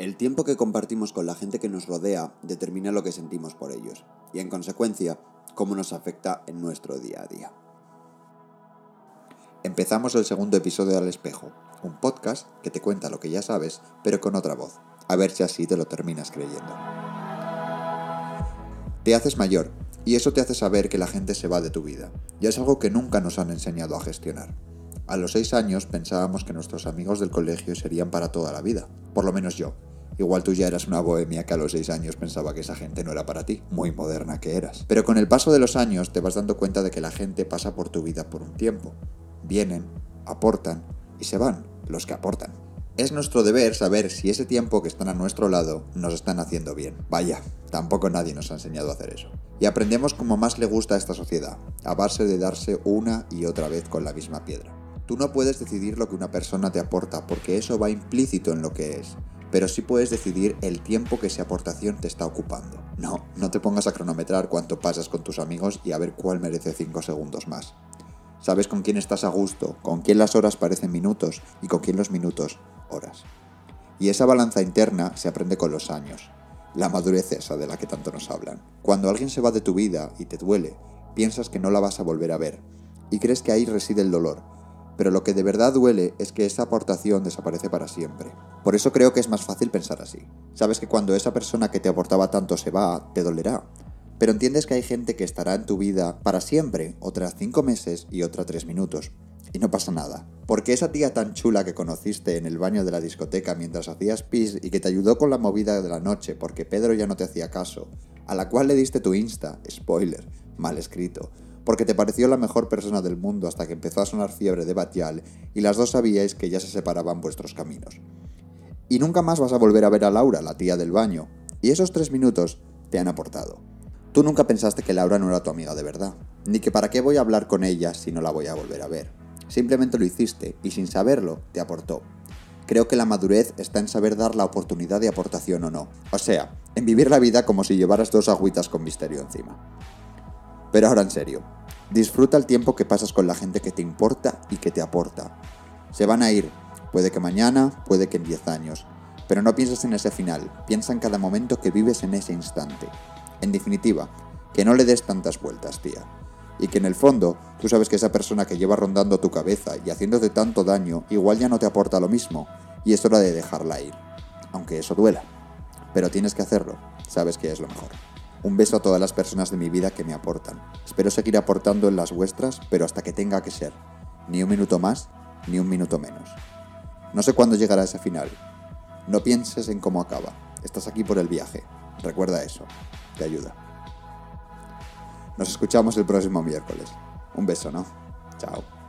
El tiempo que compartimos con la gente que nos rodea determina lo que sentimos por ellos y en consecuencia cómo nos afecta en nuestro día a día. Empezamos el segundo episodio del espejo, un podcast que te cuenta lo que ya sabes, pero con otra voz. A ver si así te lo terminas creyendo. Te haces mayor y eso te hace saber que la gente se va de tu vida. Y es algo que nunca nos han enseñado a gestionar. A los seis años pensábamos que nuestros amigos del colegio serían para toda la vida, por lo menos yo. Igual tú ya eras una bohemia que a los 6 años pensaba que esa gente no era para ti, muy moderna que eras. Pero con el paso de los años te vas dando cuenta de que la gente pasa por tu vida por un tiempo. Vienen, aportan y se van los que aportan. Es nuestro deber saber si ese tiempo que están a nuestro lado nos están haciendo bien. Vaya, tampoco nadie nos ha enseñado a hacer eso. Y aprendemos como más le gusta a esta sociedad, a base de darse una y otra vez con la misma piedra. Tú no puedes decidir lo que una persona te aporta porque eso va implícito en lo que es pero sí puedes decidir el tiempo que esa aportación te está ocupando. No, no te pongas a cronometrar cuánto pasas con tus amigos y a ver cuál merece 5 segundos más. Sabes con quién estás a gusto, con quién las horas parecen minutos y con quién los minutos horas. Y esa balanza interna se aprende con los años. La madurez esa de la que tanto nos hablan. Cuando alguien se va de tu vida y te duele, piensas que no la vas a volver a ver. Y crees que ahí reside el dolor, pero lo que de verdad duele es que esa aportación desaparece para siempre. Por eso creo que es más fácil pensar así. Sabes que cuando esa persona que te aportaba tanto se va, te dolerá. Pero entiendes que hay gente que estará en tu vida para siempre, otras cinco meses y otra tres minutos. Y no pasa nada. Porque esa tía tan chula que conociste en el baño de la discoteca mientras hacías pis y que te ayudó con la movida de la noche porque Pedro ya no te hacía caso, a la cual le diste tu Insta, spoiler, mal escrito, porque te pareció la mejor persona del mundo hasta que empezó a sonar fiebre de Batial y las dos sabíais que ya se separaban vuestros caminos. Y nunca más vas a volver a ver a Laura, la tía del baño, y esos tres minutos te han aportado. Tú nunca pensaste que Laura no era tu amiga de verdad, ni que para qué voy a hablar con ella si no la voy a volver a ver. Simplemente lo hiciste y sin saberlo te aportó. Creo que la madurez está en saber dar la oportunidad de aportación o no. O sea, en vivir la vida como si llevaras dos agüitas con misterio encima. Pero ahora en serio, disfruta el tiempo que pasas con la gente que te importa y que te aporta. Se van a ir, puede que mañana, puede que en 10 años, pero no pienses en ese final, piensa en cada momento que vives en ese instante. En definitiva, que no le des tantas vueltas, tía. Y que en el fondo, tú sabes que esa persona que lleva rondando tu cabeza y haciéndote tanto daño, igual ya no te aporta lo mismo, y es hora de dejarla ir. Aunque eso duela. Pero tienes que hacerlo, sabes que es lo mejor. Un beso a todas las personas de mi vida que me aportan. Espero seguir aportando en las vuestras, pero hasta que tenga que ser. Ni un minuto más, ni un minuto menos. No sé cuándo llegará ese final. No pienses en cómo acaba. Estás aquí por el viaje. Recuerda eso. Te ayuda. Nos escuchamos el próximo miércoles. Un beso, ¿no? Chao.